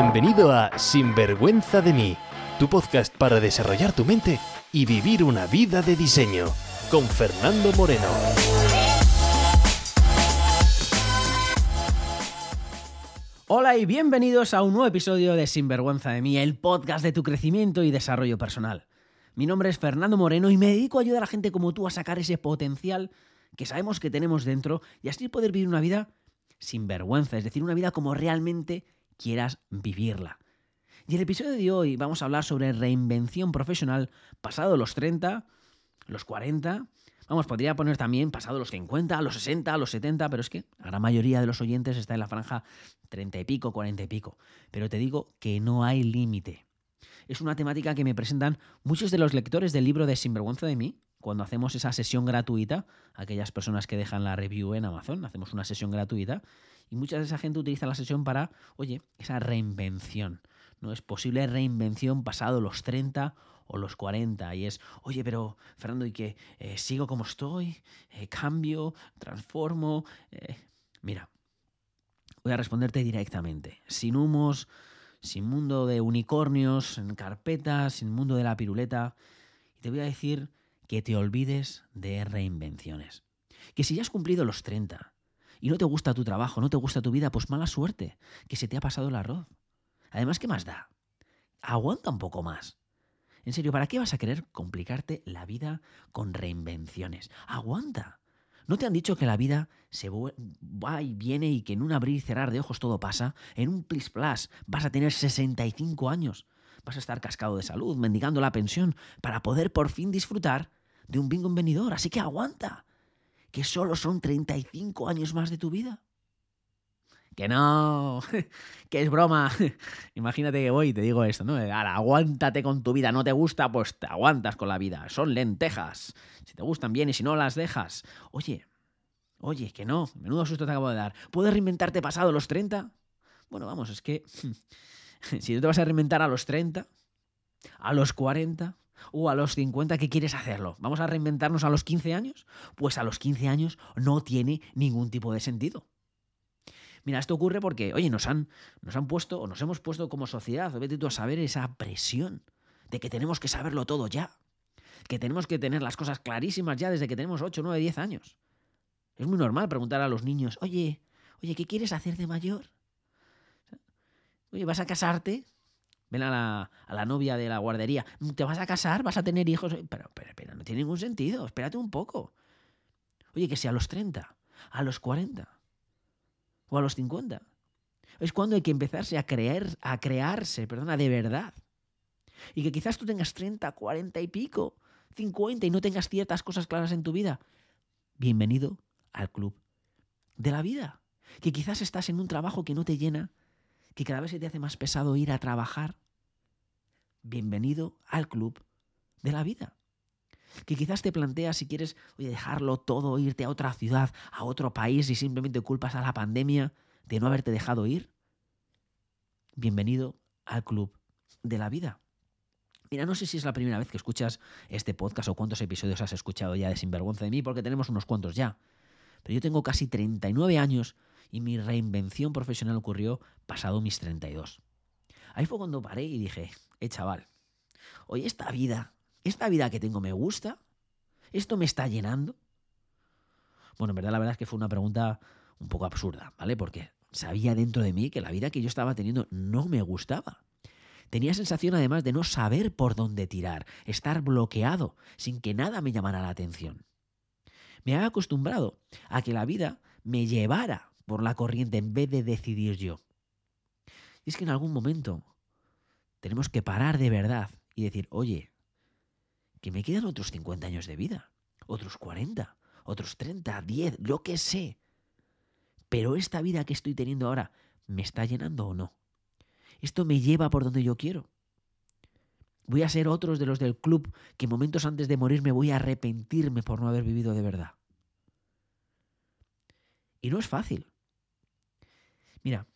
Bienvenido a Sinvergüenza de mí, tu podcast para desarrollar tu mente y vivir una vida de diseño, con Fernando Moreno. Hola y bienvenidos a un nuevo episodio de Sinvergüenza de mí, el podcast de tu crecimiento y desarrollo personal. Mi nombre es Fernando Moreno y me dedico a ayudar a gente como tú a sacar ese potencial que sabemos que tenemos dentro y así poder vivir una vida sin vergüenza, es decir, una vida como realmente quieras vivirla. Y el episodio de hoy vamos a hablar sobre reinvención profesional pasado los 30, los 40, vamos, podría poner también pasado los 50, los 60, los 70, pero es que la gran mayoría de los oyentes está en la franja 30 y pico, 40 y pico. Pero te digo que no hay límite. Es una temática que me presentan muchos de los lectores del libro de Sinvergüenza de mí, cuando hacemos esa sesión gratuita, aquellas personas que dejan la review en Amazon, hacemos una sesión gratuita y mucha de esa gente utiliza la sesión para, oye, esa reinvención. No es posible reinvención pasado los 30 o los 40 y es, oye, pero Fernando, ¿y qué? Eh, ¿Sigo como estoy? Eh, ¿Cambio? ¿Transformo? Eh, mira, voy a responderte directamente, sin humos, sin mundo de unicornios, en carpetas, sin mundo de la piruleta. Y te voy a decir que te olvides de reinvenciones. Que si ya has cumplido los 30 y no te gusta tu trabajo, no te gusta tu vida, pues mala suerte, que se te ha pasado el arroz. Además, ¿qué más da? Aguanta un poco más. En serio, ¿para qué vas a querer complicarte la vida con reinvenciones? Aguanta. ¿No te han dicho que la vida se va y viene y que en un abrir y cerrar de ojos todo pasa? En un plis plas vas a tener 65 años. Vas a estar cascado de salud, mendigando la pensión, para poder por fin disfrutar de un bingo en Así que aguanta, que solo son 35 años más de tu vida. Que no, que es broma. Imagínate que voy y te digo esto, ¿no? Aguántate con tu vida, no te gusta, pues te aguantas con la vida. Son lentejas. Si te gustan bien y si no las dejas. Oye, oye, que no, menudo susto te acabo de dar. ¿Puedes reinventarte pasado los 30? Bueno, vamos, es que si no te vas a reinventar a los 30, a los 40, o a los 50 que quieres hacerlo. ¿Vamos a reinventarnos a los 15 años? Pues a los 15 años no tiene ningún tipo de sentido. Mira, esto ocurre porque, oye, nos han, nos han puesto o nos hemos puesto como sociedad, vete tú a saber esa presión de que tenemos que saberlo todo ya. Que tenemos que tener las cosas clarísimas ya desde que tenemos 8, 9, 10 años. Es muy normal preguntar a los niños, oye, oye, ¿qué quieres hacer de mayor? Oye, ¿vas a casarte? Ven a la, novia de la guardería. ¿Te vas a casar? ¿Vas a tener hijos? Pero, pero, pero, no tiene ningún sentido. Espérate un poco. Oye, que sea a los 30, a los 40 o a los 50. Es cuando hay que empezarse a creer, a crearse, perdona, de verdad. Y que quizás tú tengas 30, 40 y pico, 50 y no tengas ciertas cosas claras en tu vida. Bienvenido al club de la vida. Que quizás estás en un trabajo que no te llena que cada vez se te hace más pesado ir a trabajar, bienvenido al club de la vida. Que quizás te planteas si quieres dejarlo todo, irte a otra ciudad, a otro país y simplemente culpas a la pandemia de no haberte dejado ir. Bienvenido al club de la vida. Mira, no sé si es la primera vez que escuchas este podcast o cuántos episodios has escuchado ya de Sinvergüenza de mí, porque tenemos unos cuantos ya. Pero yo tengo casi 39 años y mi reinvención profesional ocurrió pasado mis 32. Ahí fue cuando paré y dije, eh chaval, oye, esta vida, esta vida que tengo me gusta, esto me está llenando. Bueno, en verdad la verdad es que fue una pregunta un poco absurda, ¿vale? Porque sabía dentro de mí que la vida que yo estaba teniendo no me gustaba. Tenía sensación además de no saber por dónde tirar, estar bloqueado, sin que nada me llamara la atención. Me había acostumbrado a que la vida me llevara por la corriente en vez de decidir yo. Y es que en algún momento tenemos que parar de verdad y decir, oye, que me quedan otros 50 años de vida, otros 40, otros 30, 10, lo que sé. Pero esta vida que estoy teniendo ahora, ¿me está llenando o no? ¿Esto me lleva por donde yo quiero? Voy a ser otros de los del club que momentos antes de morir me voy a arrepentirme por no haber vivido de verdad. Y no es fácil. Mira,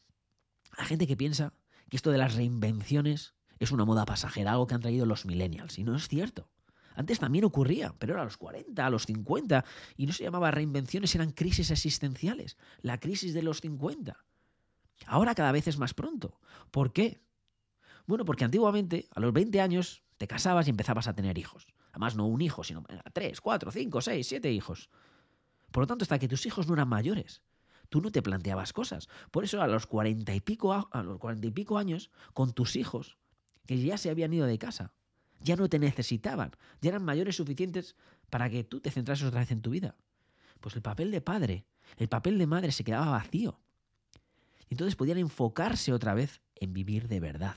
la gente que piensa que esto de las reinvenciones es una moda pasajera, algo que han traído los millennials, y no es cierto. Antes también ocurría, pero era a los 40, a los 50, y no se llamaba reinvenciones, eran crisis existenciales. La crisis de los 50. Ahora cada vez es más pronto. ¿Por qué? Bueno, porque antiguamente, a los 20 años, te casabas y empezabas a tener hijos. Además, no un hijo, sino tres, cuatro, cinco, seis, siete hijos. Por lo tanto, hasta que tus hijos no eran mayores, tú no te planteabas cosas. Por eso, a los cuarenta y pico, a los cuarenta y pico años, con tus hijos, que ya se habían ido de casa, ya no te necesitaban, ya eran mayores suficientes para que tú te centrases otra vez en tu vida. Pues el papel de padre, el papel de madre se quedaba vacío. Y entonces podían enfocarse otra vez en vivir de verdad.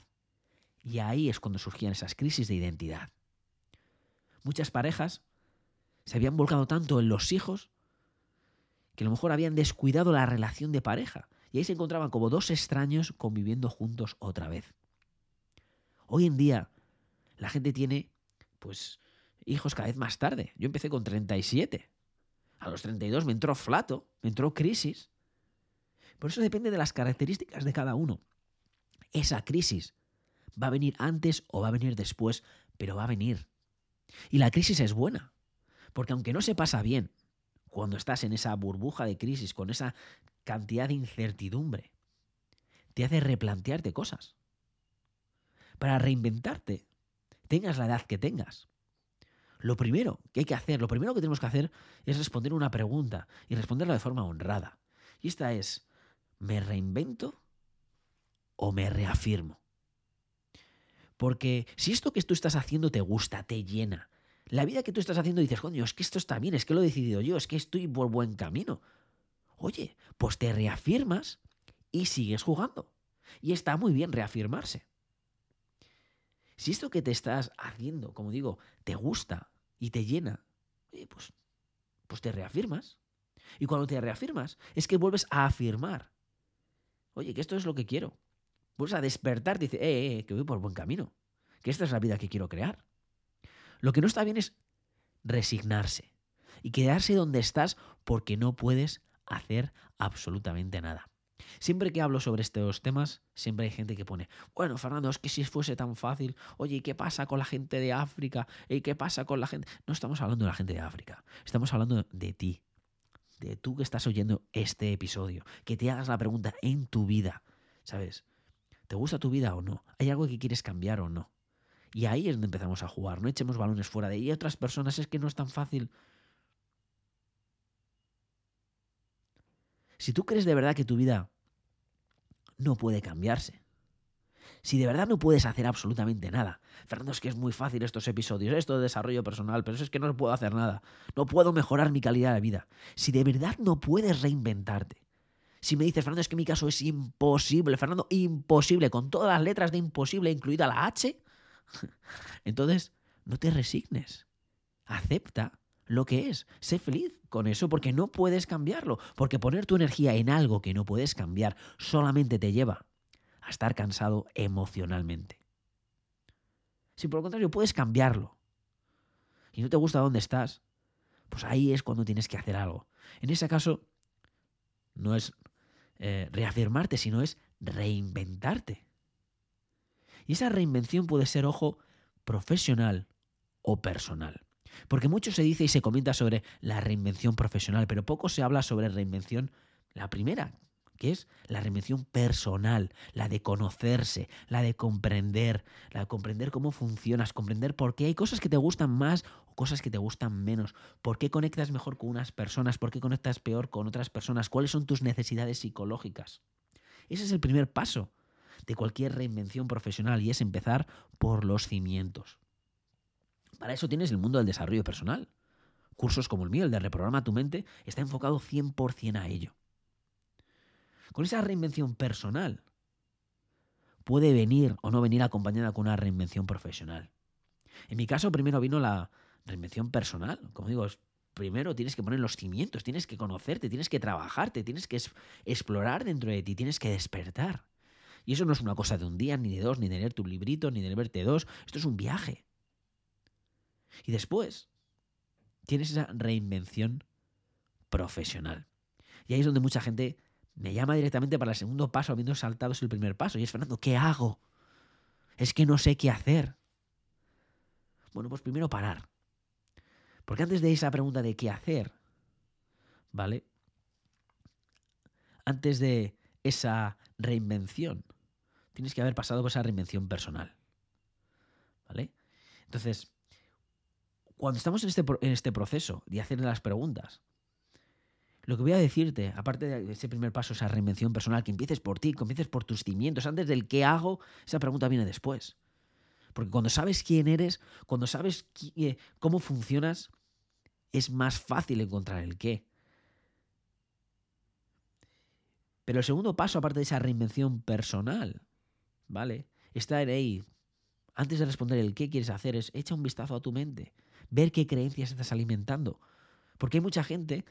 Y ahí es cuando surgían esas crisis de identidad. Muchas parejas se habían volcado tanto en los hijos que a lo mejor habían descuidado la relación de pareja. Y ahí se encontraban como dos extraños conviviendo juntos otra vez. Hoy en día la gente tiene, pues, hijos cada vez más tarde. Yo empecé con 37. A los 32 me entró flato, me entró crisis. Por eso depende de las características de cada uno. Esa crisis va a venir antes o va a venir después, pero va a venir. Y la crisis es buena, porque aunque no se pasa bien, cuando estás en esa burbuja de crisis, con esa cantidad de incertidumbre, te hace replantearte cosas. Para reinventarte, tengas la edad que tengas. Lo primero que hay que hacer, lo primero que tenemos que hacer es responder una pregunta y responderla de forma honrada. Y esta es, ¿me reinvento o me reafirmo? Porque si esto que tú estás haciendo te gusta, te llena, la vida que tú estás haciendo dices, coño, es que esto está bien, es que lo he decidido yo, es que estoy por buen camino. Oye, pues te reafirmas y sigues jugando. Y está muy bien reafirmarse. Si esto que te estás haciendo, como digo, te gusta y te llena, pues, pues te reafirmas. Y cuando te reafirmas, es que vuelves a afirmar. Oye, que esto es lo que quiero. Vuelves a despertar y dices, eh, eh, eh, que voy por buen camino. Que esta es la vida que quiero crear. Lo que no está bien es resignarse y quedarse donde estás porque no puedes hacer absolutamente nada. Siempre que hablo sobre estos temas, siempre hay gente que pone, bueno, Fernando, es que si fuese tan fácil, oye, ¿y qué pasa con la gente de África? ¿Y qué pasa con la gente? No estamos hablando de la gente de África, estamos hablando de ti, de tú que estás oyendo este episodio, que te hagas la pregunta en tu vida, ¿sabes? ¿Te gusta tu vida o no? ¿Hay algo que quieres cambiar o no? Y ahí es donde empezamos a jugar, no echemos balones fuera de ahí. Y otras personas es que no es tan fácil. Si tú crees de verdad que tu vida no puede cambiarse, si de verdad no puedes hacer absolutamente nada. Fernando, es que es muy fácil estos episodios, esto de desarrollo personal, pero es que no puedo hacer nada. No puedo mejorar mi calidad de vida. Si de verdad no puedes reinventarte. Si me dices, Fernando, es que mi caso es imposible, Fernando, imposible, con todas las letras de imposible, incluida la H, entonces no te resignes. Acepta lo que es. Sé feliz con eso porque no puedes cambiarlo. Porque poner tu energía en algo que no puedes cambiar solamente te lleva a estar cansado emocionalmente. Si por lo contrario puedes cambiarlo y no te gusta dónde estás, pues ahí es cuando tienes que hacer algo. En ese caso, no es eh, reafirmarte, sino es reinventarte. Y esa reinvención puede ser, ojo, profesional o personal. Porque mucho se dice y se comenta sobre la reinvención profesional, pero poco se habla sobre reinvención, la primera, que es la reinvención personal, la de conocerse, la de comprender, la de comprender cómo funcionas, comprender por qué hay cosas que te gustan más o cosas que te gustan menos, por qué conectas mejor con unas personas, por qué conectas peor con otras personas, cuáles son tus necesidades psicológicas. Ese es el primer paso de cualquier reinvención profesional y es empezar por los cimientos. Para eso tienes el mundo del desarrollo personal. Cursos como el mío, el de Reprograma tu mente, está enfocado 100% a ello. Con esa reinvención personal puede venir o no venir acompañada con una reinvención profesional. En mi caso, primero vino la reinvención personal. Como digo, primero tienes que poner los cimientos, tienes que conocerte, tienes que trabajarte, tienes que explorar dentro de ti, tienes que despertar. Y eso no es una cosa de un día, ni de dos, ni de leer tu librito, ni de verte dos. Esto es un viaje. Y después tienes esa reinvención profesional. Y ahí es donde mucha gente me llama directamente para el segundo paso, habiendo saltado el primer paso. Y es, Fernando, ¿qué hago? Es que no sé qué hacer. Bueno, pues primero parar. Porque antes de esa pregunta de qué hacer, ¿vale? Antes de esa reinvención, tienes que haber pasado por esa reinvención personal. ¿Vale? Entonces, cuando estamos en este, en este proceso de hacer las preguntas, lo que voy a decirte, aparte de ese primer paso, esa reinvención personal, que empieces por ti, que empieces por tus cimientos, antes del qué hago, esa pregunta viene después. Porque cuando sabes quién eres, cuando sabes eh, cómo funcionas, es más fácil encontrar el qué. Pero el segundo paso, aparte de esa reinvención personal, ¿vale? Está en ahí. Antes de responder el qué quieres hacer, es echa un vistazo a tu mente. Ver qué creencias estás alimentando. Porque hay mucha gente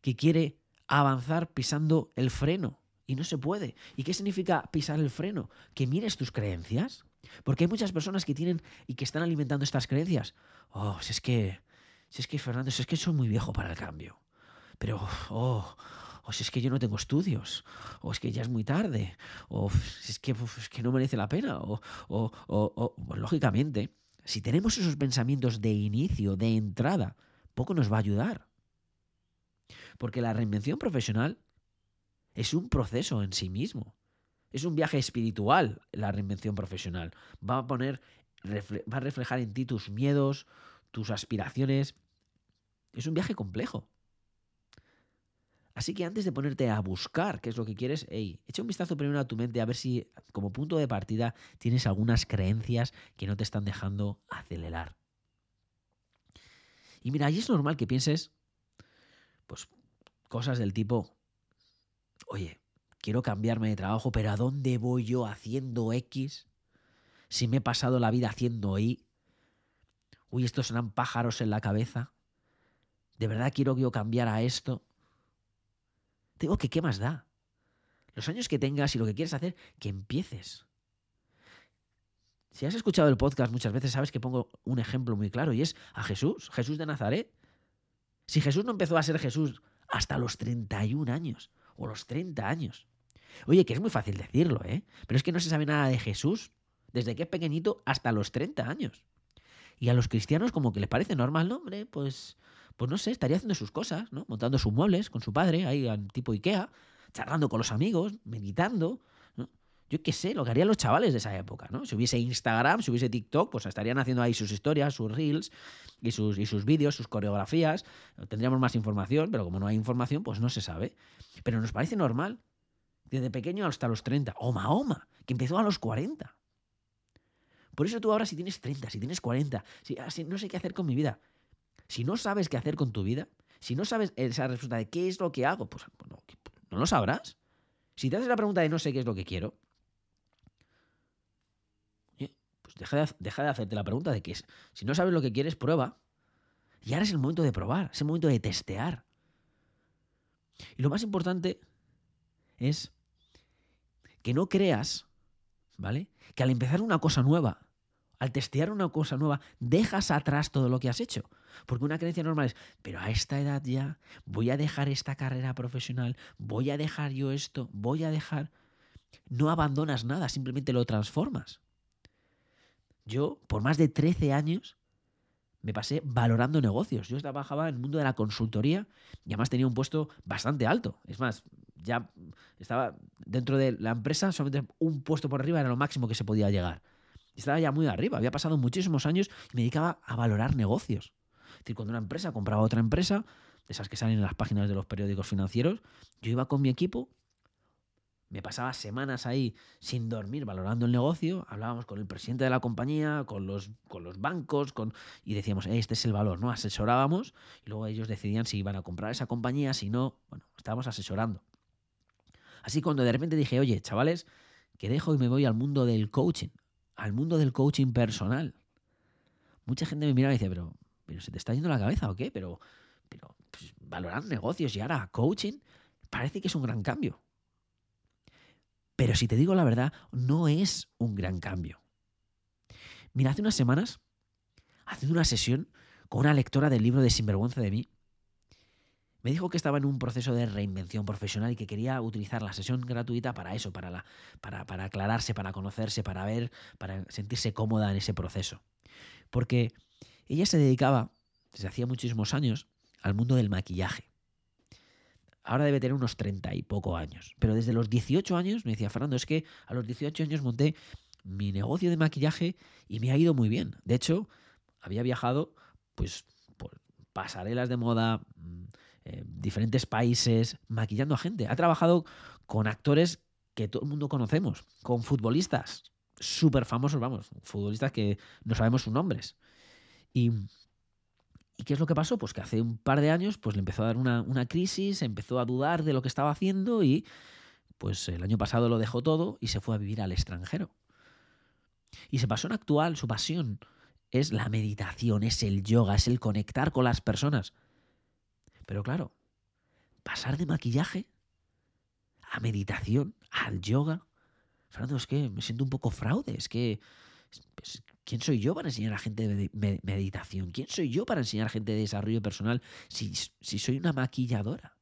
que quiere avanzar pisando el freno y no se puede. ¿Y qué significa pisar el freno? Que mires tus creencias. Porque hay muchas personas que tienen y que están alimentando estas creencias. Oh, si es que, si es que Fernando, si es que soy muy viejo para el cambio. Pero, oh, o si es que yo no tengo estudios, o es que ya es muy tarde, o si es que, es que no merece la pena, o, o, o pues, lógicamente, si tenemos esos pensamientos de inicio, de entrada, poco nos va a ayudar. Porque la reinvención profesional es un proceso en sí mismo. Es un viaje espiritual la reinvención profesional. Va a poner, va a reflejar en ti tus miedos, tus aspiraciones. Es un viaje complejo. Así que antes de ponerte a buscar qué es lo que quieres, hey, echa un vistazo primero a tu mente a ver si como punto de partida tienes algunas creencias que no te están dejando acelerar. Y mira, ahí es normal que pienses, pues, cosas del tipo, oye, quiero cambiarme de trabajo, pero ¿a dónde voy yo haciendo X? Si me he pasado la vida haciendo Y. Uy, estos serán pájaros en la cabeza. ¿De verdad quiero yo cambiar a esto? Digo que qué más da. Los años que tengas y lo que quieres hacer, que empieces. Si has escuchado el podcast muchas veces, sabes que pongo un ejemplo muy claro y es a Jesús, Jesús de Nazaret. Si Jesús no empezó a ser Jesús hasta los 31 años o los 30 años. Oye, que es muy fácil decirlo, ¿eh? Pero es que no se sabe nada de Jesús desde que es pequeñito hasta los 30 años. Y a los cristianos como que les parece normal, ¿no? Hombre, pues pues no sé, estaría haciendo sus cosas, ¿no? Montando sus muebles con su padre, ahí tipo Ikea, charlando con los amigos, meditando, ¿no? Yo qué sé, lo que harían los chavales de esa época, ¿no? Si hubiese Instagram, si hubiese TikTok, pues estarían haciendo ahí sus historias, sus reels y sus, y sus vídeos, sus coreografías. Tendríamos más información, pero como no hay información, pues no se sabe. Pero nos parece normal, desde pequeño hasta los 30. O Mahoma, que empezó a los 40. Por eso tú ahora si tienes 30, si tienes 40, si, ah, si no sé qué hacer con mi vida, si no sabes qué hacer con tu vida, si no sabes esa respuesta de qué es lo que hago, pues, no, lo sabrás. Si te haces la pregunta de no sé qué es lo que quiero, pues deja de, deja de hacerte la pregunta de qué es. Si no sabes lo que quieres, prueba. Y ahora es el momento de probar, es el momento de testear. Y lo más importante es que no creas, ¿vale? Que al empezar una cosa nueva, al testear una cosa nueva, dejas atrás todo lo que has hecho. Porque una creencia normal es, pero a esta edad ya voy a dejar esta carrera profesional, voy a dejar yo esto, voy a dejar... No abandonas nada, simplemente lo transformas. Yo, por más de 13 años, me pasé valorando negocios. Yo trabajaba en el mundo de la consultoría y además tenía un puesto bastante alto. Es más, ya estaba dentro de la empresa, solamente un puesto por arriba era lo máximo que se podía llegar. Estaba ya muy arriba, había pasado muchísimos años y me dedicaba a valorar negocios. Es decir, cuando una empresa compraba otra empresa, de esas que salen en las páginas de los periódicos financieros, yo iba con mi equipo, me pasaba semanas ahí sin dormir valorando el negocio, hablábamos con el presidente de la compañía, con los, bancos, con, y decíamos, este es el valor, ¿no? Asesorábamos y luego ellos decidían si iban a comprar esa compañía, si no, bueno, estábamos asesorando. Así cuando de repente dije, oye, chavales, que dejo y me voy al mundo del coaching, al mundo del coaching personal. Mucha gente me mira y dice, pero, pero ¿se te está yendo la cabeza o qué? Pero, pero pues, valorar negocios y ahora coaching parece que es un gran cambio. Pero si te digo la verdad, no es un gran cambio. Mira, hace unas semanas, haciendo una sesión con una lectora del libro de Sinvergüenza de mí, me dijo que estaba en un proceso de reinvención profesional y que quería utilizar la sesión gratuita para eso, para, la, para, para aclararse, para conocerse, para ver, para sentirse cómoda en ese proceso. Porque ella se dedicaba, desde hacía muchísimos años, al mundo del maquillaje. ahora debe tener unos 30 y poco años. Pero desde los 18 años me decía, Fernando, es que a los 18 años monté mi negocio de maquillaje y me ha ido muy bien. De hecho, había viajado pues por pasarelas de moda, mm, eh, diferentes países, maquillando a gente. Ha trabajado con actores que todo el mundo conocemos, con futbolistas súper famosos, vamos, futbolistas que no sabemos sus nombres. Y, ¿Y qué es lo que pasó? Pues que hace un par de años pues le empezó a dar una, crisis, empezó a dudar de lo que estaba haciendo y pues el año pasado lo dejó todo y se fue a vivir al extranjero. Y su pasión actual, su pasión, es la meditación, es el yoga, es el conectar con las personas. Pero claro, pasar de maquillaje a meditación, al yoga. Fernando, es que me siento un poco fraude, es que... ¿Quién soy yo para enseñar a gente de meditación? ¿Quién soy yo para enseñar a gente de desarrollo personal si, si soy una maquilladora?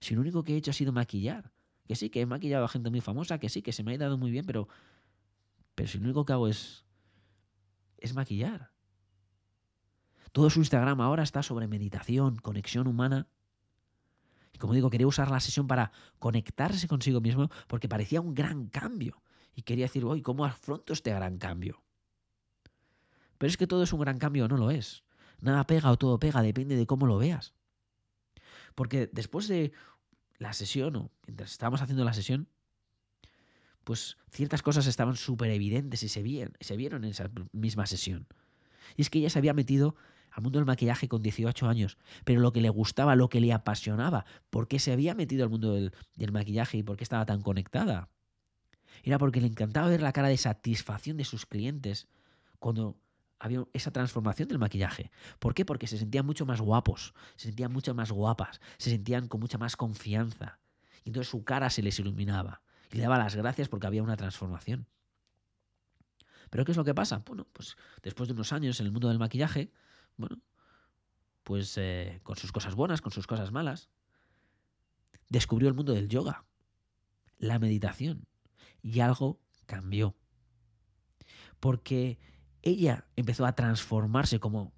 Si lo único que he hecho ha sido maquillar. Que sí, que he maquillado a gente muy famosa, que sí, que se me ha dado muy bien, pero, pero si lo único que hago es, es maquillar. Todo su Instagram ahora está sobre meditación, conexión humana. Y como digo, quería usar la sesión para conectarse consigo mismo porque parecía un gran cambio. Y quería decir, hoy, ¿cómo afronto este gran cambio? Pero es que todo es un gran cambio, no lo es. Nada pega o todo pega, depende de cómo lo veas. Porque después de la sesión, o mientras estábamos haciendo la sesión, pues ciertas cosas estaban súper evidentes y se, se vieron en esa misma sesión. Y es que ella se había metido al mundo del maquillaje con 18 años, pero lo que le gustaba, lo que le apasionaba, por qué se había metido al mundo del, maquillaje y por qué estaba tan conectada, era porque le encantaba ver la cara de satisfacción de sus clientes cuando había esa transformación del maquillaje. ¿Por qué? Porque se sentían mucho más guapos, se sentían mucho más guapas, se sentían con mucha más confianza. Y entonces su cara se les iluminaba y le daba las gracias porque había una transformación. Pero ¿qué es lo que pasa? Bueno, pues después de unos años en el mundo del maquillaje, bueno, pues eh, con sus cosas buenas, con sus cosas malas, descubrió el mundo del yoga, la meditación, y algo cambió. Porque ella empezó a transformarse como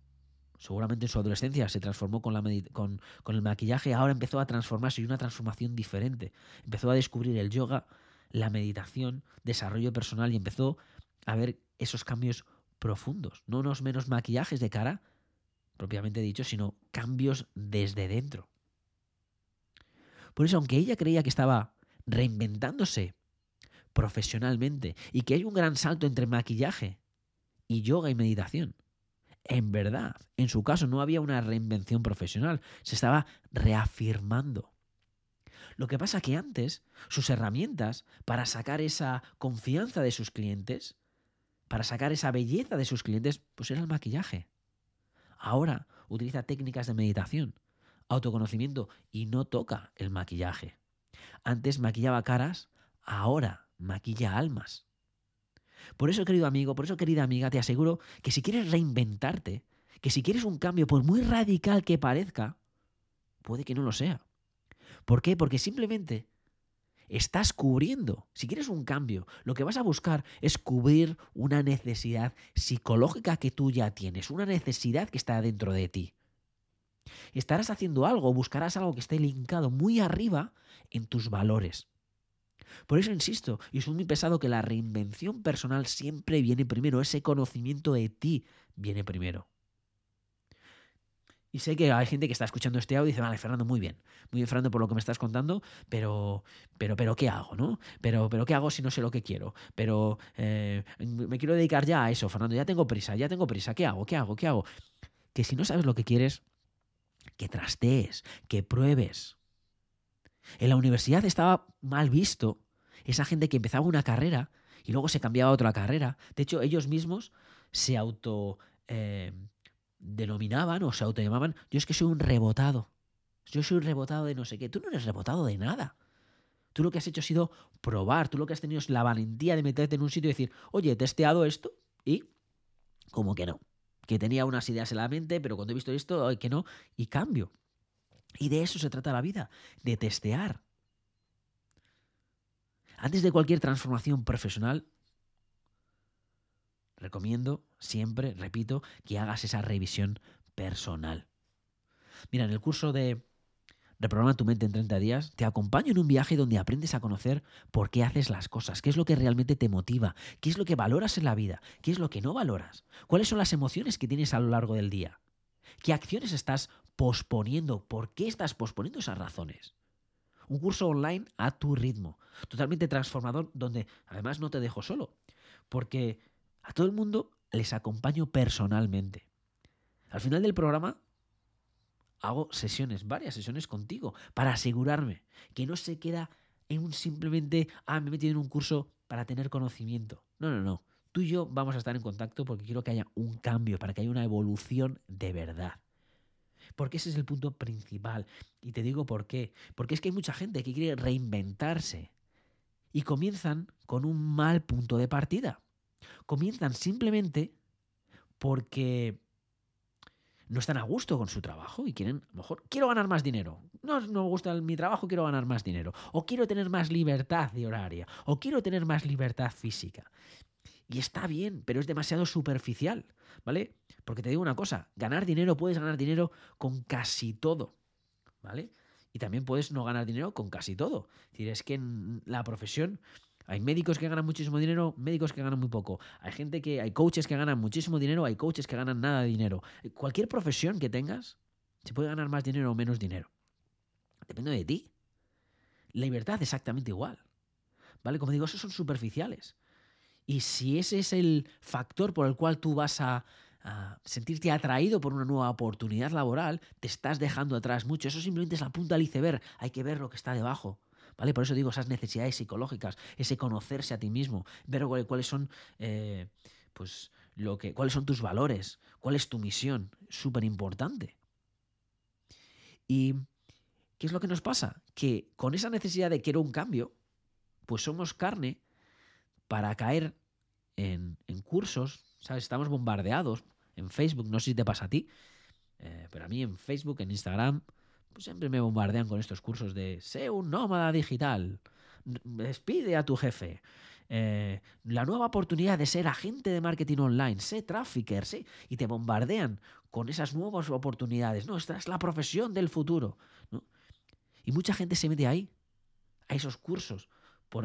seguramente en su adolescencia se transformó con, la con, con, el maquillaje, ahora empezó a transformarse y una transformación diferente. Empezó a descubrir el yoga, la meditación, desarrollo personal y empezó a ver esos cambios profundos, no unos menos maquillajes de cara, propiamente dicho, sino cambios desde dentro. Por eso, aunque ella creía que estaba reinventándose profesionalmente y que hay un gran salto entre maquillaje y yoga y meditación, en verdad, en su caso no había una reinvención profesional, se estaba reafirmando. Lo que pasa que antes sus herramientas para sacar esa confianza de sus clientes, para sacar esa belleza de sus clientes, pues era el maquillaje. Ahora utiliza técnicas de meditación, autoconocimiento y no toca el maquillaje. Antes maquillaba caras, ahora maquilla almas. Por eso, querido amigo, por eso, querida amiga, te aseguro que si quieres reinventarte, que si quieres un cambio, por muy radical que parezca, puede que no lo sea. ¿Por qué? Porque simplemente estás cubriendo. Si quieres un cambio, lo que vas a buscar es cubrir una necesidad psicológica que tú ya tienes, una necesidad que está dentro de ti. Estarás haciendo algo, buscarás algo que esté linkado muy arriba en tus valores. Por eso insisto, y es muy pesado que la reinvención personal siempre viene primero, ese conocimiento de ti viene primero. Y sé que hay gente que está escuchando este audio y dice, vale, Fernando, muy bien. Muy bien, Fernando, por lo que me estás contando, pero, pero, pero, ¿qué hago, no? Pero, pero, ¿qué hago si no sé lo que quiero? Pero eh, me quiero dedicar ya a eso, Fernando, ya tengo prisa, ya tengo prisa. ¿Qué hago? ¿Qué hago? ¿Qué hago? Que si no sabes lo que quieres, que trastees, que pruebes. En la universidad estaba mal visto esa gente que empezaba una carrera y luego se cambiaba a otra carrera. De hecho, ellos mismos se auto... Eh, denominaban o se autollamaban, yo es que soy un rebotado. Yo soy un rebotado de no sé qué. Tú no eres rebotado de nada. Tú lo que has hecho ha sido probar, tú lo que has tenido es la valentía de meterte en un sitio y decir, oye, he testeado esto y como que no. Que tenía unas ideas en la mente, pero cuando he visto esto, que no, y cambio. Y de eso se trata la vida, de testear. Antes de cualquier transformación profesional, recomiendo siempre, repito, que hagas esa revisión personal. Mira, en el curso de Reprograma tu mente en 30 días, te acompaño en un viaje donde aprendes a conocer por qué haces las cosas, qué es lo que realmente te motiva, qué es lo que valoras en la vida, qué es lo que no valoras, cuáles son las emociones que tienes a lo largo del día, qué acciones estás posponiendo, por qué estás posponiendo esas razones. Un curso online a tu ritmo, totalmente transformador, donde además no te dejo solo, porque a todo el mundo les acompaño personalmente. Al final del programa hago sesiones, varias sesiones contigo, para asegurarme que no se queda en un simplemente, ah, me he metido en un curso para tener conocimiento. No, no, no. Tú y yo vamos a estar en contacto porque quiero que haya un cambio, para que haya una evolución de verdad. Porque ese es el punto principal. Y te digo por qué. Porque es que hay mucha gente que quiere reinventarse y comienzan con un mal punto de partida. Comienzan simplemente porque no están a gusto con su trabajo y quieren, a lo mejor, quiero ganar más dinero. No, no me gusta mi trabajo, quiero ganar más dinero. O quiero tener más libertad de horaria. O quiero tener más libertad física. Y está bien, pero es demasiado superficial, ¿vale? Porque te digo una cosa, ganar dinero, puedes ganar dinero con casi todo, ¿vale? Y también puedes no ganar dinero con casi todo. Es decir, es que en la profesión hay médicos que ganan muchísimo dinero, médicos que ganan muy poco. Hay gente que, hay coaches que ganan muchísimo dinero, hay coaches que ganan nada de dinero. Cualquier profesión que tengas, se puede ganar más dinero o menos dinero. Depende de ti. La libertad exactamente igual. ¿Vale? Como digo, esos son superficiales. Y si ese es el factor por el cual tú vas a, sentirte atraído por una nueva oportunidad laboral, te estás dejando atrás mucho. Eso simplemente es la punta del iceberg. Hay que ver lo que está debajo. ¿Vale? Por eso digo esas necesidades psicológicas, ese conocerse a ti mismo, ver cuáles son, eh, pues, lo que, cuáles son tus valores, cuál es tu misión, súper importante. ¿Y qué es lo que nos pasa? Que con esa necesidad de quiero un cambio, pues somos carne para caer en, cursos, ¿sabes? Estamos bombardeados en Facebook, no sé si te pasa a ti, eh, pero a mí en Facebook, en Instagram, pues siempre me bombardean con estos cursos de sé un nómada digital, despide a tu jefe, eh, la nueva oportunidad de ser agente de marketing online, sé trafficker, sí, y te bombardean con esas nuevas oportunidades. No, esta es la profesión del futuro. Y mucha gente se mete ahí, a esos cursos,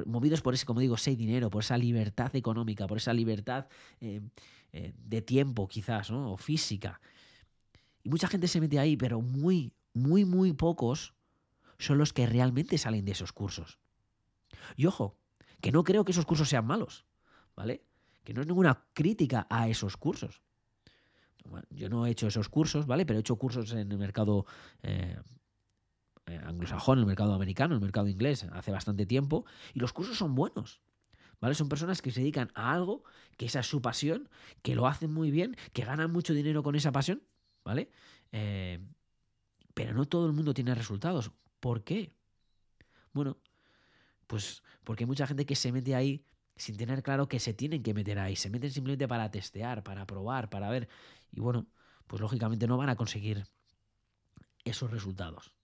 movidos por ese, como digo, ese dinero, por esa libertad económica, por esa libertad eh, eh, de tiempo quizás, ¿no? o física. Y mucha gente se mete ahí, pero muy, muy, muy pocos son los que realmente salen de esos cursos. Y ojo, que no creo que esos cursos sean malos, ¿vale? Que no es ninguna crítica a esos cursos. yo no he hecho esos cursos, ¿vale? Pero he hecho cursos en el mercado eh, anglosajón, en el mercado americano, el mercado inglés, hace bastante tiempo, y los cursos son buenos. ¿Vale? Son personas que se dedican a algo, que esa es su pasión, que lo hacen muy bien, que ganan mucho dinero con esa pasión, ¿vale? Eh, pero no todo el mundo tiene resultados. ¿Por qué? Bueno, pues porque hay mucha gente que se mete ahí sin tener claro que se tienen que meter ahí. Se meten simplemente para testear, para probar, para ver. Y bueno, pues lógicamente no van a conseguir esos resultados.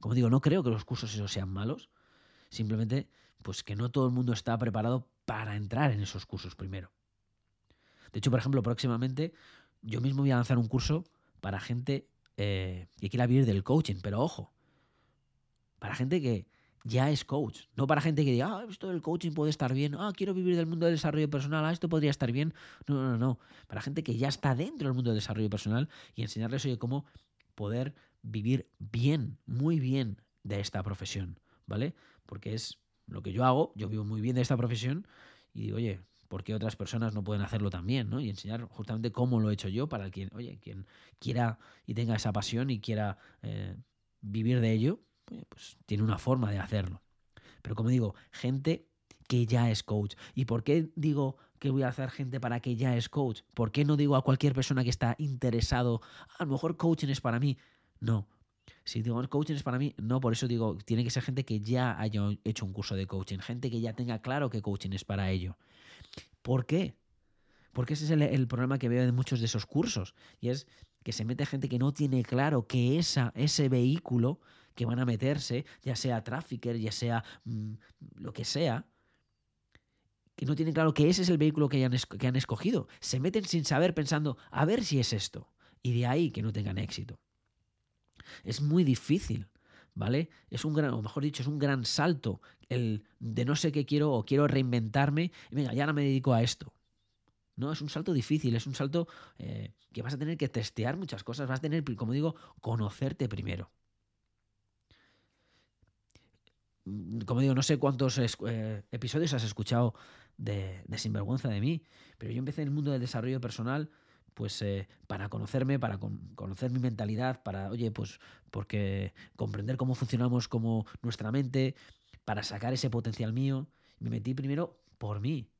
Como digo, no creo que los cursos esos sean malos. Simplemente, pues que no todo el mundo está preparado para entrar en esos cursos primero. De hecho, por ejemplo, próximamente yo mismo voy a lanzar un curso para gente eh, que quiera vivir del coaching, pero ojo, para gente que ya es coach, no para gente que diga, ah, esto del coaching puede estar bien, ah, quiero vivir del mundo del desarrollo personal, ah, esto podría estar bien. No, no, no, para gente que ya está dentro del mundo del desarrollo personal y enseñarles, oye, cómo poder vivir bien, muy bien de esta profesión, ¿vale? Porque es lo que yo hago, yo vivo muy bien de esta profesión y digo, oye, ¿por qué otras personas no pueden hacerlo también? ¿no? Y enseñar justamente cómo lo he hecho yo para quien, oye, quien quiera y tenga esa pasión y quiera eh, vivir de ello, pues tiene una forma de hacerlo. Pero como digo, gente que ya es coach. ¿Y por qué digo que voy a hacer gente para que ya es coach? ¿Por qué no digo a cualquier persona que está interesado, a lo mejor coaching es para mí? No. Si digo coaching es para mí, no, por eso digo, tiene que ser gente que ya haya hecho un curso de coaching, gente que ya tenga claro que coaching es para ello. ¿Por qué? Porque ese es el, problema que veo de muchos de esos cursos. Y es que se mete gente que no tiene claro que esa, ese vehículo que van a meterse, ya sea trafficker, ya sea mm, lo que sea, que no tienen claro que ese es el vehículo que, que han escogido. Se meten sin saber pensando, a ver si es esto. Y de ahí que no tengan éxito. Es muy difícil, ¿vale? Es un gran, o mejor dicho, es un gran salto el de no sé qué quiero o quiero reinventarme y venga, ya no me dedico a esto. No, es un salto difícil, es un salto eh, que vas a tener que testear muchas cosas, vas a tener, como digo, conocerte primero. Mm, como digo, no sé cuántos eh, episodios has escuchado de, Sinvergüenza de mí, pero yo empecé en el mundo del desarrollo personal pues eh, para conocerme, para conocer mi mentalidad, para, oye, pues porque comprender cómo funcionamos como nuestra mente, para sacar ese potencial mío. Me metí primero por mí.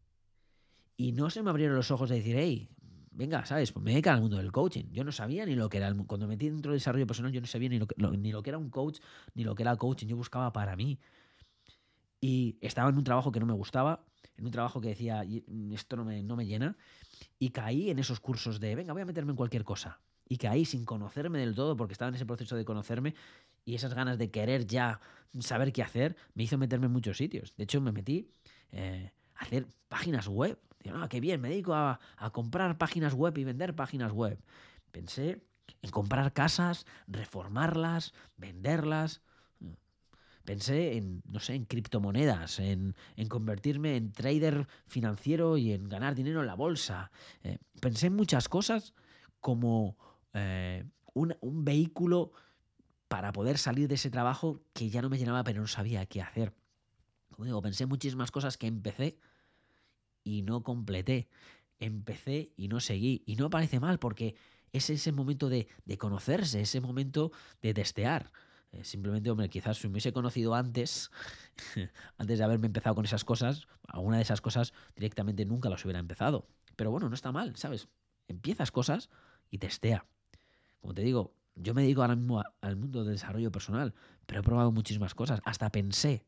Y no se me abrieron los ojos de decir, hey, venga, ¿sabes? Pues me dedico al mundo del coaching. Yo no sabía ni lo que era. El, cuando me metí dentro del desarrollo personal, yo no sabía ni lo, que, ni lo que era un coach, ni lo que era coaching. Yo buscaba para mí. Y estaba en un trabajo que no me gustaba, en un trabajo que decía, esto no me, no me llena. Y caí en esos cursos de, venga, voy a meterme en cualquier cosa. Y caí sin conocerme del todo, porque estaba en ese proceso de conocerme y esas ganas de querer ya saber qué hacer, me hizo meterme en muchos sitios. De hecho, me metí eh, a hacer páginas web. Digo, no, qué bien, me dedico a, comprar páginas web y vender páginas web. Pensé en comprar casas, reformarlas, venderlas. Pensé en, no sé, en criptomonedas, en, convertirme en trader financiero y en ganar dinero en la bolsa. Eh, pensé en muchas cosas como eh, un, un, vehículo para poder salir de ese trabajo que ya no me llenaba, pero no sabía qué hacer. Como digo, pensé muchísimas cosas que empecé y no completé. Empecé y no seguí. Y no parece mal porque es ese momento de, conocerse, ese momento de testear. Eh, simplemente, hombre, quizás si me hubiese conocido antes, antes de haberme empezado con esas cosas, alguna de esas cosas directamente nunca las hubiera empezado. Pero bueno, no está mal, ¿sabes? Empiezas cosas y testea. Como te digo, yo me dedico ahora mismo al mundo del desarrollo personal, pero he probado muchísimas cosas. Hasta pensé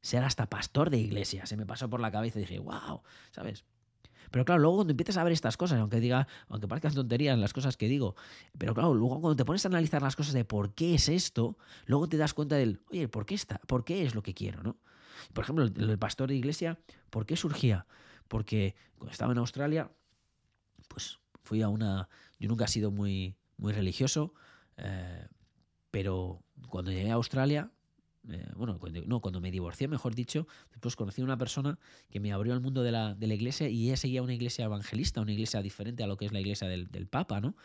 ser hasta pastor de iglesia. Se me pasó por la cabeza y dije, wow, ¿sabes? Pero claro, luego cuando empiezas a ver estas cosas, aunque diga, aunque parezcan tonterías las cosas que digo, pero claro, luego cuando te pones a analizar las cosas de por qué es esto, luego te das cuenta del, oye, ¿por qué está? ¿Por qué es lo que quiero, no? Por ejemplo, el, pastor de iglesia, ¿por qué surgía? Porque cuando estaba en Australia, pues fui a una, yo nunca he sido muy muy religioso, eh, pero cuando llegué a Australia, eh, bueno, no, cuando me divorcié, mejor dicho, después conocí a una persona que me abrió al mundo de la, de la, iglesia y ella seguía una iglesia evangelista, una iglesia diferente a lo que es la iglesia del, del Papa, ¿no?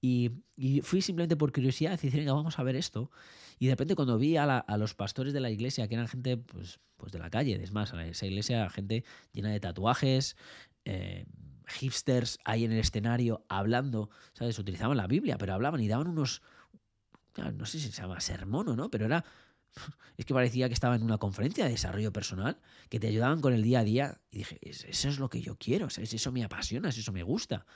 Y, y, fui simplemente por curiosidad, decir, venga, vamos a ver esto. Y de repente cuando vi a, la, a, los pastores de la iglesia, que eran gente pues, pues de la calle, es más, esa iglesia, gente llena de tatuajes, eh, hipsters ahí en el escenario hablando, ¿sabes? Utilizaban la Biblia, pero hablaban y daban unos, no sé si se llama sermón o no, pero era, es que parecía que estaba en una conferencia de desarrollo personal, que te ayudaban con el día a día y dije, eso es lo que yo quiero, ¿sabes? Eso me apasiona, eso me gusta.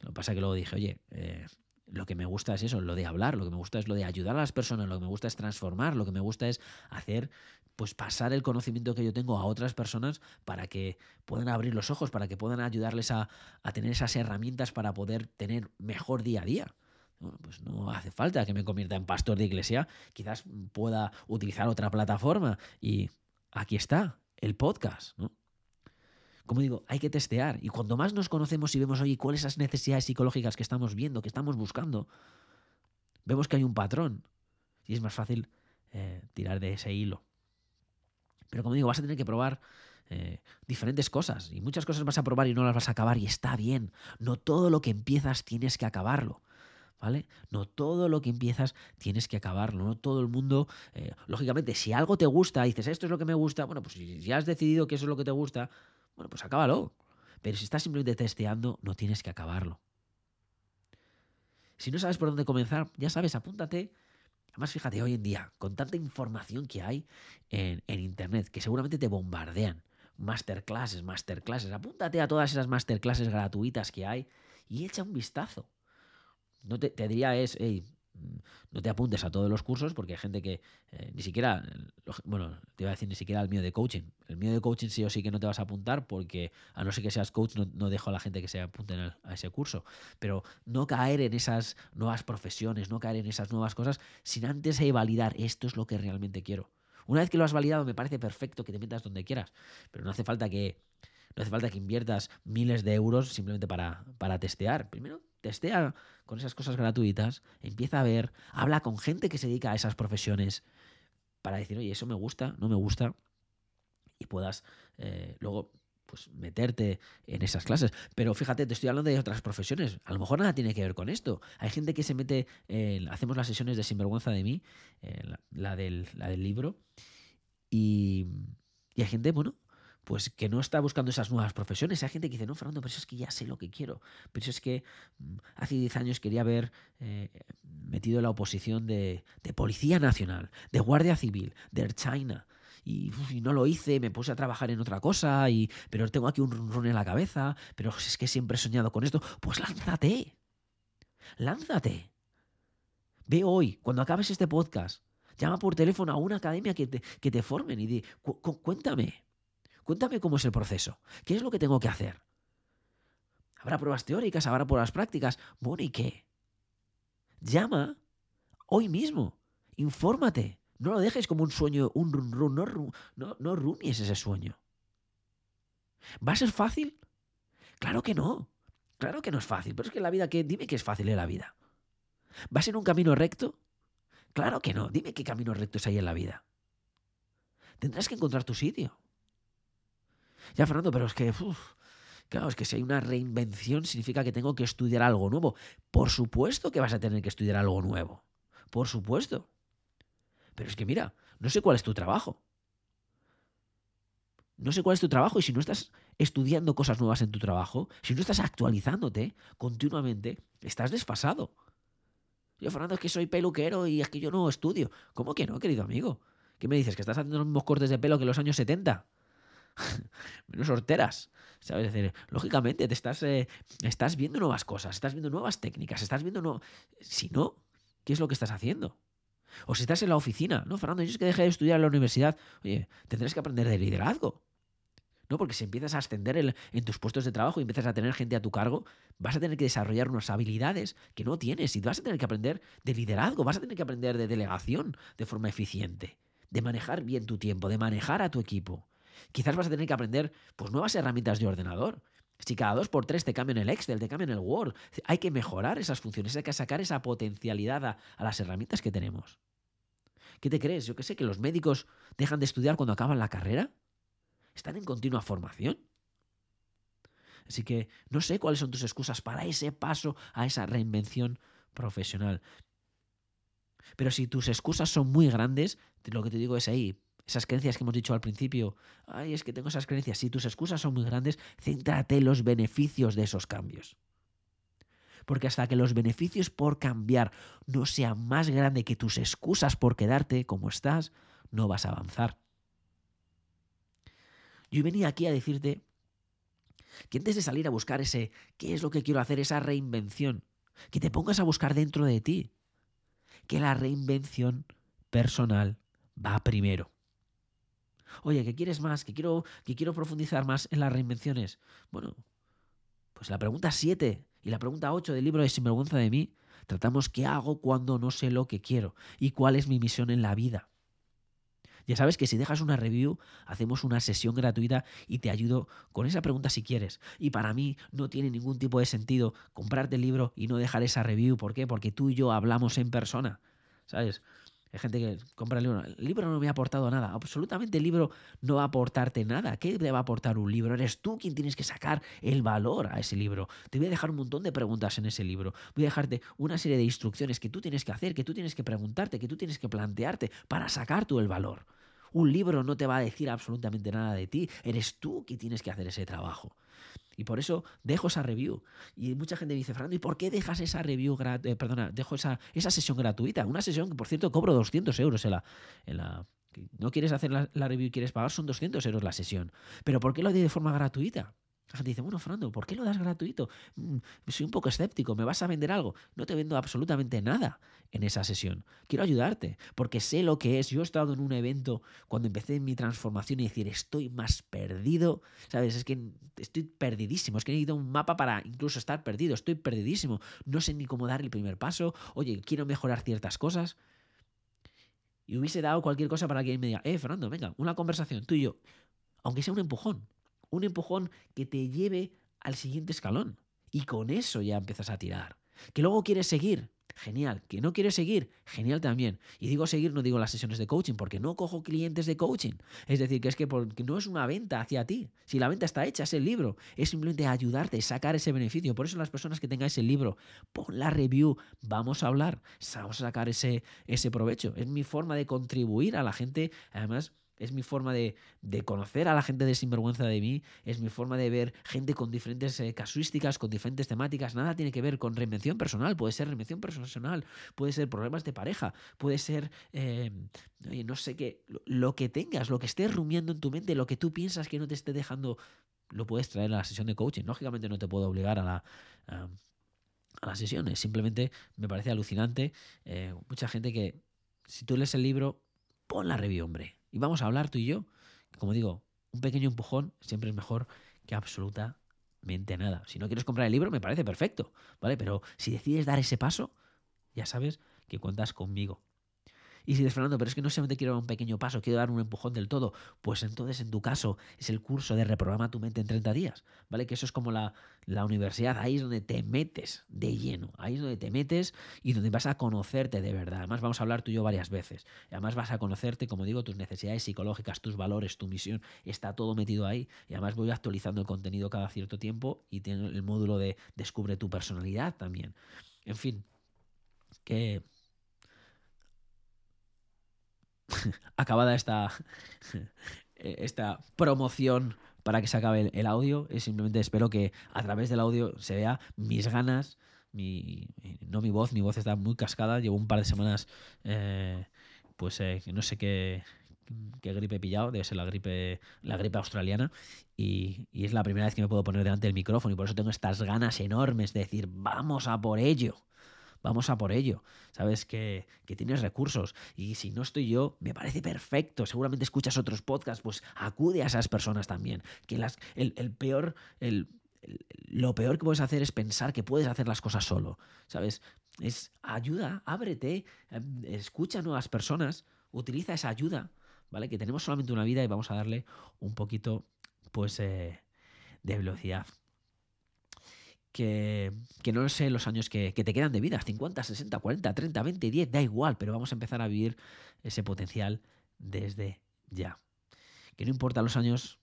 Lo que pasa es que luego dije, oye, eh, lo que me gusta es eso, lo de hablar, lo que me gusta es lo de ayudar a las personas, lo que me gusta es transformar, lo que me gusta es hacer, pues pasar el conocimiento que yo tengo a otras personas para que puedan abrir los ojos, para que puedan ayudarles a, tener esas herramientas para poder tener mejor día a día. Bueno, pues no hace falta que me convierta en pastor de iglesia, quizás pueda utilizar otra plataforma y aquí está, el podcast, ¿no? como digo, hay que testear. Y cuando más nos conocemos y vemos, oye, cuáles esas necesidades psicológicas que estamos viendo, que estamos buscando, vemos que hay un patrón. Y es más fácil eh, tirar de ese hilo. Pero como digo, vas a tener que probar eh, diferentes cosas. Y muchas cosas vas a probar y no las vas a acabar. Y está bien. No todo lo que empiezas tienes que acabarlo. ¿Vale? No todo lo que empiezas tienes que acabarlo, no todo el mundo, eh, lógicamente, si algo te gusta, dices, esto es lo que me gusta, bueno, pues si ya has decidido que eso es lo que te gusta, bueno, pues acábalo. Pero si estás simplemente testeando, no tienes que acabarlo. Si no sabes por dónde comenzar, ya sabes, apúntate. Además, fíjate, hoy en día, con tanta información que hay en, Internet, que seguramente te bombardean. Masterclasses, masterclasses. Apúntate a todas esas masterclasses gratuitas que hay y echa un vistazo. No te, te diría es, hey, Mm, no te apuntes a todos los cursos porque hay gente que eh, ni siquiera, bueno, te iba a decir ni siquiera el mío de coaching. El mío de coaching sí o sí que no te vas a apuntar porque a no ser que seas coach no, dejo a la gente que se apunte a ese curso. Pero no caer en esas nuevas profesiones, no caer en esas nuevas cosas sin antes validar esto es lo que realmente quiero. Una vez que lo has validado me parece perfecto que te metas donde quieras, pero no hace falta que, no hace falta que inviertas miles de euros simplemente para, para testear. Primero testea con esas cosas gratuitas, empieza a ver, habla con gente que se dedica a esas profesiones para decir, oye, eso me gusta, no me gusta, y puedas eh, luego pues meterte en esas clases. Pero fíjate, te estoy hablando de otras profesiones. A lo mejor nada tiene que ver con esto. Hay gente que se mete, hacemos las sesiones de Sinvergüenza de mí, eh, la, del, la, del, libro, y, y, hay gente, bueno, pues que no está buscando esas nuevas profesiones. Hay gente que dice, no, Fernando, pero eso es que ya sé lo que quiero. Pero eso es que mm, hace 10 años quería haber eh, metido la oposición de, Policía Nacional, de Guardia Civil, de Air China y, no lo hice, me puse a trabajar en otra cosa, y, pero tengo aquí un run en la cabeza, pero es que siempre he soñado con esto, pues lánzate, lánzate. Ve hoy, cuando acabes este podcast, llama por teléfono a una academia que te, que te formen y di, cuéntame, cuéntame cómo es el proceso, qué es lo que tengo que hacer. Habrá pruebas teóricas, habrá pruebas prácticas, bueno, ¿y qué? Llama hoy mismo, infórmate, no lo dejes como un sueño, un run, run, no, no, no rumies ese sueño. ¿Va a ser fácil? Claro que no. Claro que no es fácil, pero es que la vida, que dime que es fácil en la vida. ¿Va a ser un camino recto? Claro que no. Dime qué caminos rectos hay en la vida. Tendrás que encontrar tu sitio. Ya, Fernando, pero es que, claro, es que si hay una reinvención significa que tengo que estudiar algo nuevo. Por supuesto que vas a tener que estudiar algo nuevo. Por supuesto. Pero es que mira, no sé cuál es tu trabajo. No sé cuál es tu trabajo y si no estás estudiando cosas nuevas en tu trabajo, si no estás actualizándote continuamente, estás desfasado. Yo, Fernando, es que soy peluquero y es que yo no estudio. ¿Cómo que no, querido amigo? ¿Qué me dices? ¿Que estás haciendo los mismos cortes de pelo que los años 70? Menos horteras. ¿Sabes? decir, lógicamente, te estás, eh, estás viendo nuevas cosas, estás viendo nuevas técnicas, estás viendo. No... Si no, ¿qué es lo que estás haciendo? O si estás en la oficina, no, Fernando, yo es que dejé de estudiar en la universidad, oye, tendrás que aprender de liderazgo. ¿no? Porque si empiezas a ascender en tus puestos de trabajo y empiezas a tener gente a tu cargo, vas a tener que desarrollar unas habilidades que no tienes y vas a tener que aprender de liderazgo, vas a tener que aprender de delegación de forma eficiente, de manejar bien tu tiempo, de manejar a tu equipo. Quizás vas a tener que aprender pues, nuevas herramientas de ordenador. Si cada dos por tres te cambian el Excel, te cambian el Word, hay que mejorar esas funciones, hay que sacar esa potencialidad a, las herramientas que tenemos. ¿Qué te crees? Yo que sé, que los médicos dejan de estudiar cuando acaban la carrera. Están en continua formación. Así que no sé cuáles son tus excusas para ese paso a esa reinvención profesional. Pero si tus excusas son muy grandes, lo que te digo es ahí, esas creencias que hemos dicho al principio, ay, es que tengo esas creencias, si tus excusas son muy grandes, céntrate en los beneficios de esos cambios. Porque hasta que los beneficios por cambiar no sean más grandes que tus excusas por quedarte como estás, no vas a avanzar. Yo venía aquí a decirte que antes de salir a buscar ese qué es lo que quiero hacer, esa reinvención, que te pongas a buscar dentro de ti, que la reinvención personal va primero. Oye, ¿qué quieres más? ¿Que quiero, que quiero profundizar más en las reinvenciones? Bueno, pues la pregunta 7 y la pregunta 8 del libro de Sinvergüenza de mí tratamos qué hago cuando no sé lo que quiero y cuál es mi misión en la vida. Ya sabes que si dejas una review, hacemos una sesión gratuita y te ayudo con esa pregunta si quieres. Y para mí no tiene ningún tipo de sentido comprarte el libro y no dejar esa review. ¿Por qué? Porque tú y yo hablamos en persona. ¿Sabes? Hay gente que compra el libro. El libro no me ha aportado nada. Absolutamente el libro no va a aportarte nada. ¿Qué te va a aportar un libro? Eres tú quien tienes que sacar el valor a ese libro. Te voy a dejar un montón de preguntas en ese libro. Voy a dejarte una serie de instrucciones que tú tienes que hacer, que tú tienes que preguntarte, que tú tienes que plantearte para sacar tú el valor. Un libro no te va a decir absolutamente nada de ti. Eres tú quien tienes que hacer ese trabajo. Y por eso dejo esa review. Y mucha gente me dice, Fernando, ¿y por qué dejas esa review, eh, perdona, dejo esa, esa sesión gratuita? Una sesión que, por cierto, cobro 200 euros en la... En la no quieres hacer la, review y quieres pagar, son 200 euros la sesión. Pero ¿por qué lo doy de forma gratuita? La gente dice, bueno, Fernando, ¿por qué lo das gratuito? Mm, soy un poco escéptico, ¿me vas a vender algo? No te vendo absolutamente nada en esa sesión. Quiero ayudarte, porque sé lo que es. Yo he estado en un evento cuando empecé mi transformación y decir, estoy más perdido, ¿sabes? Es que estoy perdidísimo, es que necesito un mapa para incluso estar perdido, estoy perdidísimo, no sé ni cómo dar el primer paso, oye, quiero mejorar ciertas cosas. Y hubiese dado cualquier cosa para que alguien me diga, eh, Fernando, venga, una conversación, tú y yo, aunque sea un empujón un empujón que te lleve al siguiente escalón. Y con eso ya empiezas a tirar. Que luego quieres seguir, genial. Que no quieres seguir, genial también. Y digo seguir, no digo las sesiones de coaching, porque no cojo clientes de coaching. Es decir, que es que porque no es una venta hacia ti. Si la venta está hecha, es el libro. Es simplemente ayudarte, sacar ese beneficio. Por eso las personas que tengáis el libro, pon la review, vamos a hablar, vamos a sacar ese, ese provecho. Es mi forma de contribuir a la gente, además es mi forma de, conocer a la gente de sinvergüenza de mí, es mi forma de ver gente con diferentes eh, casuísticas, con diferentes temáticas. Nada tiene que ver con reinvención personal, puede ser reinvención personal, puede ser problemas de pareja, puede ser, eh, no sé qué, lo, que tengas, lo que estés rumiando en tu mente, lo que tú piensas que no te esté dejando, lo puedes traer a la sesión de coaching. Lógicamente no te puedo obligar a la... A, las sesiones, simplemente me parece alucinante. Eh, mucha gente que, si tú lees el libro, pon la review, hombre y vamos a hablar tú y yo. Como digo, un pequeño empujón siempre es mejor que absolutamente nada. Si no quieres comprar el libro, me parece perfecto, ¿vale? Pero si decides dar ese paso, ya sabes que cuentas conmigo. Y si dices, Fernando, pero es que no solamente quiero dar un pequeño paso, quiero dar un empujón del todo, pues entonces en tu caso es el curso de reprograma tu mente en 30 días, ¿vale? Que eso es como la, la universidad, ahí es donde te metes de lleno, ahí es donde te metes y donde vas a conocerte de verdad. Además vamos a hablar tú y yo varias veces. Además vas a conocerte, como digo, tus necesidades psicológicas, tus valores, tu misión, está todo metido ahí. Y además voy actualizando el contenido cada cierto tiempo y tiene el módulo de descubre tu personalidad también. En fin, que acabada esta, esta promoción para que se acabe el, audio, es simplemente espero que a través del audio se vea mis ganas, mi, no mi voz, mi voz está muy cascada, llevo un par de semanas, eh, pues eh, no sé qué, qué gripe he pillado, debe ser la gripe, la gripe australiana, y, y, es la primera vez que me puedo poner delante del micrófono, y por eso tengo estas ganas enormes de decir, vamos a por ello vamos a por ello. Sabes que, tienes recursos y si no estoy yo, me parece perfecto. Seguramente escuchas otros podcasts, pues acude a esas personas también. Que las, el, peor, el, lo peor que puedes hacer es pensar que puedes hacer las cosas solo. ¿Sabes? Es ayuda, ábrete, em, escucha a nuevas personas, utiliza esa ayuda, ¿vale? Que tenemos solamente una vida y vamos a darle un poquito, pues, eh, de velocidad que, no sé los años que, te quedan de vida, 50, 60, 40, 30, 20, 10, da igual, pero vamos a empezar a vivir ese potencial desde ya. Que no importa los años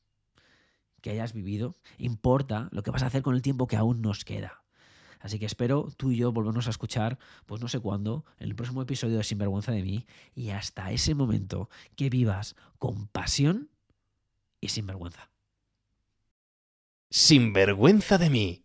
que hayas vivido, importa lo que vas a hacer con el tiempo que aún nos queda. Así que espero tú y yo volvernos a escuchar, pues no sé cuándo, en el próximo episodio de Sinvergüenza de mí, y hasta ese momento que vivas con pasión y sin vergüenza. Sinvergüenza de mí